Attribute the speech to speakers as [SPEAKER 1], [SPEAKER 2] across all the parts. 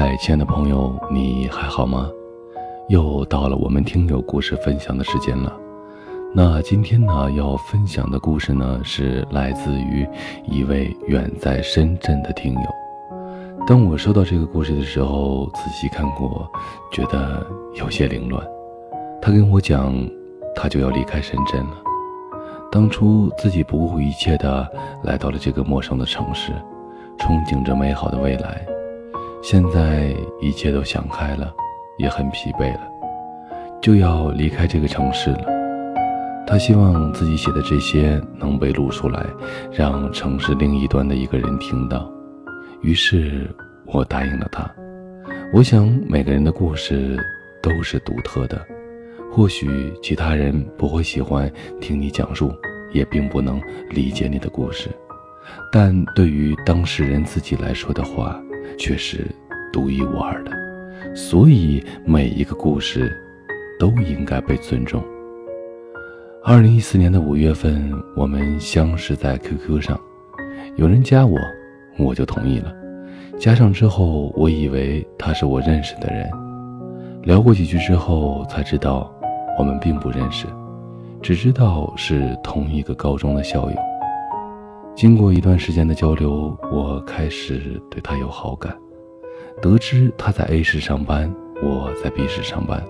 [SPEAKER 1] 嗨，亲爱的朋友，你还好吗？又到了我们听友故事分享的时间了。那今天呢，要分享的故事呢，是来自于一位远在深圳的听友。当我收到这个故事的时候，仔细看过，觉得有些凌乱。他跟我讲，他就要离开深圳了。当初自己不顾一切的来到了这个陌生的城市，憧憬着美好的未来。现在一切都想开了，也很疲惫了，就要离开这个城市了。他希望自己写的这些能被录出来，让城市另一端的一个人听到。于是我答应了他。我想每个人的故事都是独特的，或许其他人不会喜欢听你讲述，也并不能理解你的故事，但对于当事人自己来说的话。却是独一无二的，所以每一个故事都应该被尊重。二零一四年的五月份，我们相识在 QQ 上，有人加我，我就同意了。加上之后，我以为他是我认识的人，聊过几句之后，才知道我们并不认识，只知道是同一个高中的校友。经过一段时间的交流，我开始对他有好感。得知他在 A 市上班，我在 B 市上班，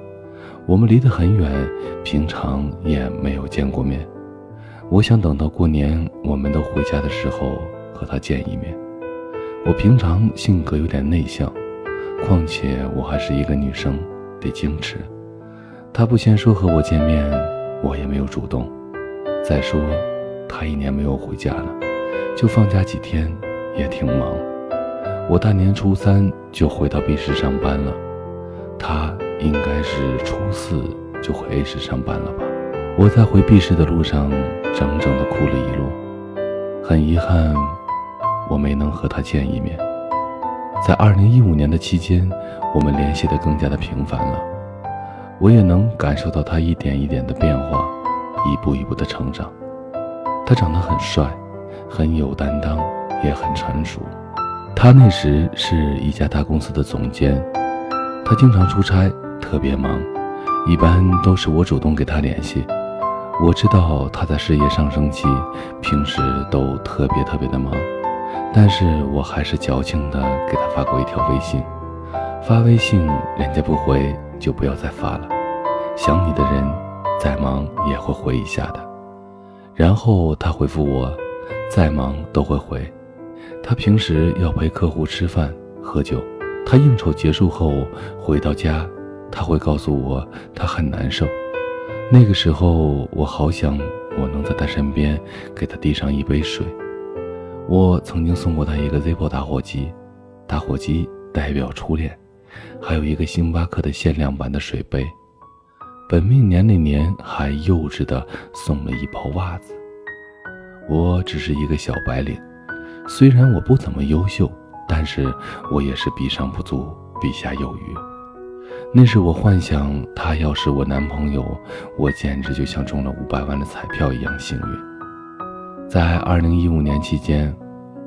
[SPEAKER 1] 我们离得很远，平常也没有见过面。我想等到过年我们都回家的时候和他见一面。我平常性格有点内向，况且我还是一个女生，得矜持。他不先说和我见面，我也没有主动。再说，他一年没有回家了。就放假几天，也挺忙。我大年初三就回到 B 市上班了，他应该是初四就回 A 市上班了吧？我在回 B 市的路上，整整的哭了一路。很遗憾，我没能和他见一面。在2015年的期间，我们联系的更加的频繁了。我也能感受到他一点一点的变化，一步一步的成长。他长得很帅。很有担当，也很成熟。他那时是一家大公司的总监，他经常出差，特别忙，一般都是我主动给他联系。我知道他在事业上升期，平时都特别特别的忙，但是我还是矫情的给他发过一条微信。发微信人家不回就不要再发了，想你的人再忙也会回一下的。然后他回复我。再忙都会回。他平时要陪客户吃饭喝酒，他应酬结束后回到家，他会告诉我他很难受。那个时候我好想我能在他身边给他递上一杯水。我曾经送过他一个 Zippo 打火机，打火机代表初恋，还有一个星巴克的限量版的水杯。本命年那年还幼稚的送了一包袜子。我只是一个小白领，虽然我不怎么优秀，但是我也是比上不足，比下有余。那是我幻想他要是我男朋友，我简直就像中了五百万的彩票一样幸运。在二零一五年期间，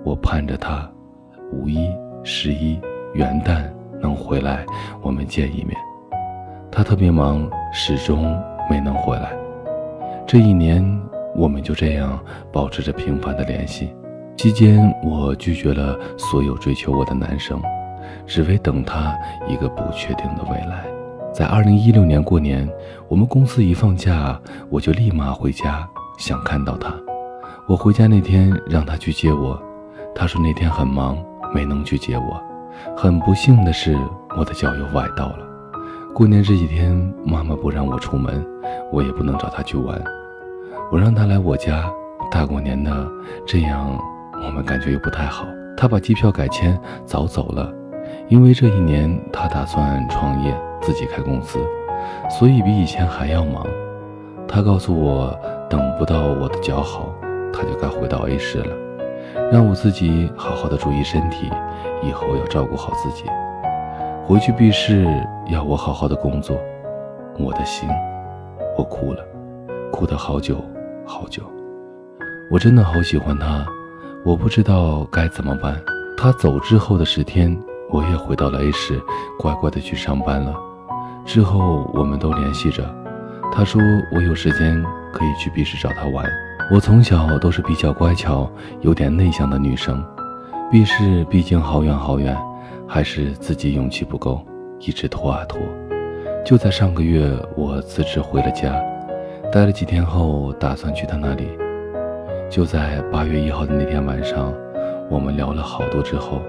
[SPEAKER 1] 我盼着他五一、十一、元旦能回来，我们见一面。他特别忙，始终没能回来。这一年。我们就这样保持着频繁的联系，期间我拒绝了所有追求我的男生，只为等他一个不确定的未来。在二零一六年过年，我们公司一放假，我就立马回家，想看到他。我回家那天让他去接我，他说那天很忙，没能去接我。很不幸的是，我的脚又崴到了。过年这几天，妈妈不让我出门，我也不能找他去玩。我让他来我家大过年的，这样我们感觉又不太好。他把机票改签，早走了，因为这一年他打算创业，自己开公司，所以比以前还要忙。他告诉我，等不到我的脚好，他就该回到 A 市了，让我自己好好的注意身体，以后要照顾好自己。回去 B 市要我好好的工作，我的心，我哭了，哭的好久。好久，我真的好喜欢他，我不知道该怎么办。他走之后的十天，我也回到了 A 市，乖乖的去上班了。之后我们都联系着，他说我有时间可以去 B 市找他玩。我从小都是比较乖巧、有点内向的女生，B 市毕竟好远好远，还是自己勇气不够，一直拖啊拖。就在上个月，我辞职回了家，待了几天后，打算去他那里。就在八月一号的那天晚上，我们聊了好多之后，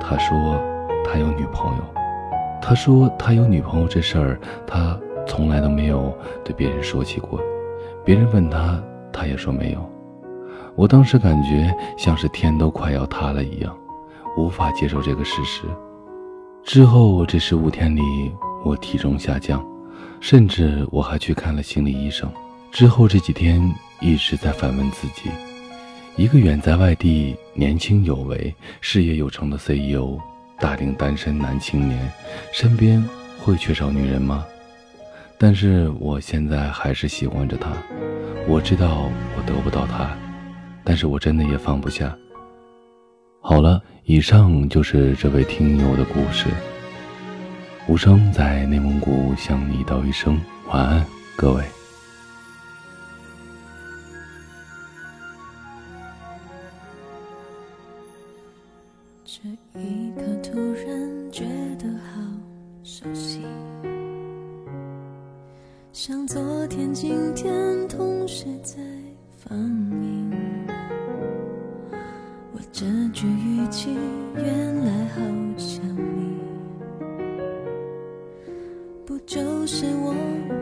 [SPEAKER 1] 他说他有女朋友。他说他有女朋友这事儿，他从来都没有对别人说起过。别人问他，他也说没有。我当时感觉像是天都快要塌了一样，无法接受这个事实。之后这十五天里。我体重下降，甚至我还去看了心理医生。之后这几天一直在反问自己：一个远在外地、年轻有为、事业有成的 CEO，大龄单身男青年，身边会缺少女人吗？但是我现在还是喜欢着她。我知道我得不到她，但是我真的也放不下。好了，以上就是这位听友的故事。无声在内蒙古向你道一声晚安，各位。
[SPEAKER 2] 这一刻突然觉得好熟悉，像昨天、今天同时在放映。我这句语气，原来好是我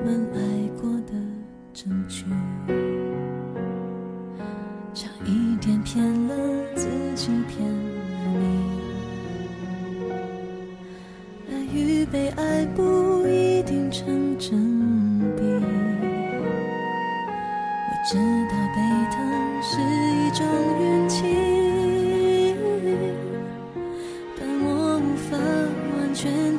[SPEAKER 2] 们爱过的证据，差一点骗了自己，骗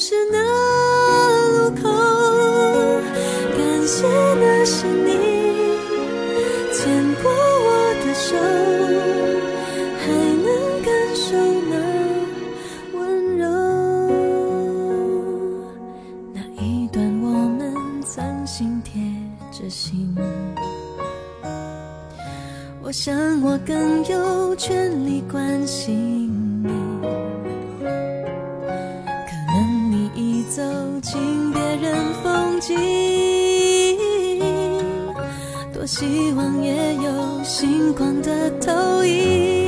[SPEAKER 2] 是那路口。感谢那是你牵过我的手，还能感受那温柔。那一段我们曾心贴着心，我想我更有权利关心。多希望也有星光的投影。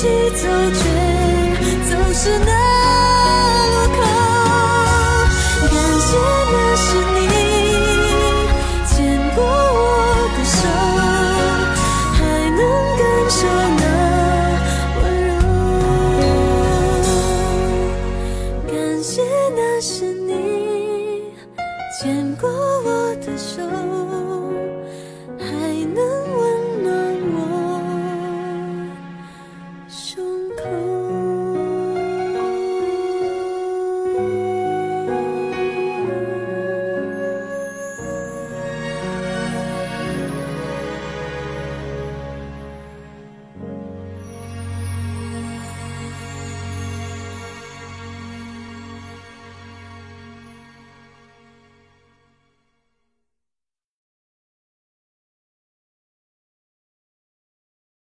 [SPEAKER 2] 一起走，却总是那路口，感谢那是你牵过我的手，还能感受那温柔。感谢那是你。